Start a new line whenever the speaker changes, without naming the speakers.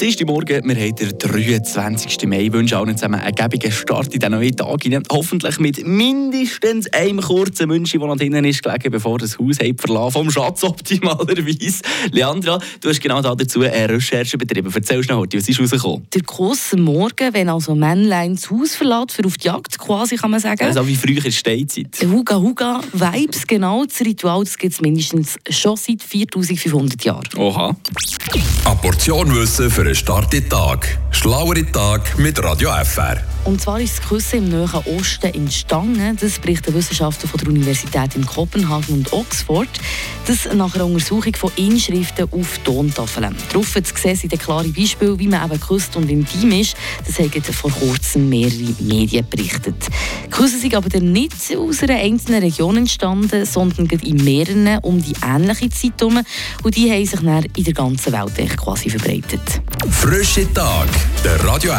Dienstag Morgen, wir haben den 23. Mai. Ich wünsche allen zusammen einen gäbigen Start in den neuen Tag. Hoffentlich mit mindestens einem kurzen Wünschen, der noch drinnen ist, gelegen, bevor das Haus verlassen vom Schatz optimalerweise. Leandra, du hast genau dazu eine Recherche betrieben. Erzähl schnell, was ist rausgekommen?
Der große Morgen, wenn also Männlein das Haus verlässt, für auf die Jagd quasi, kann man sagen.
Also wie früher ist Steinzeit.
Huga Huga Vibes, genau. Das Ritual gibt es mindestens schon seit 4500 Jahren.
Oha.
Eine Portion Wissen für einen starken Tag. Schlauere Tag mit Radio FR.
Und zwar ist das Küssen im Nahen Osten entstanden. Das berichten Wissenschaftler von der Universität in Kopenhagen und Oxford. Das nach einer Untersuchung von Inschriften auf Tontafeln. Darauf zu sehen sind klare Beispiele, wie man eben küsst und intim ist. Das haben vor kurzem mehrere Medien berichtet. Küssen sind aber dann nicht aus einer einzelnen Region entstanden, sondern in mehreren um die ähnliche Zeit herum. Und die haben sich dann in der ganzen Welt quasi verbreitet.
Frische Tag, der Radio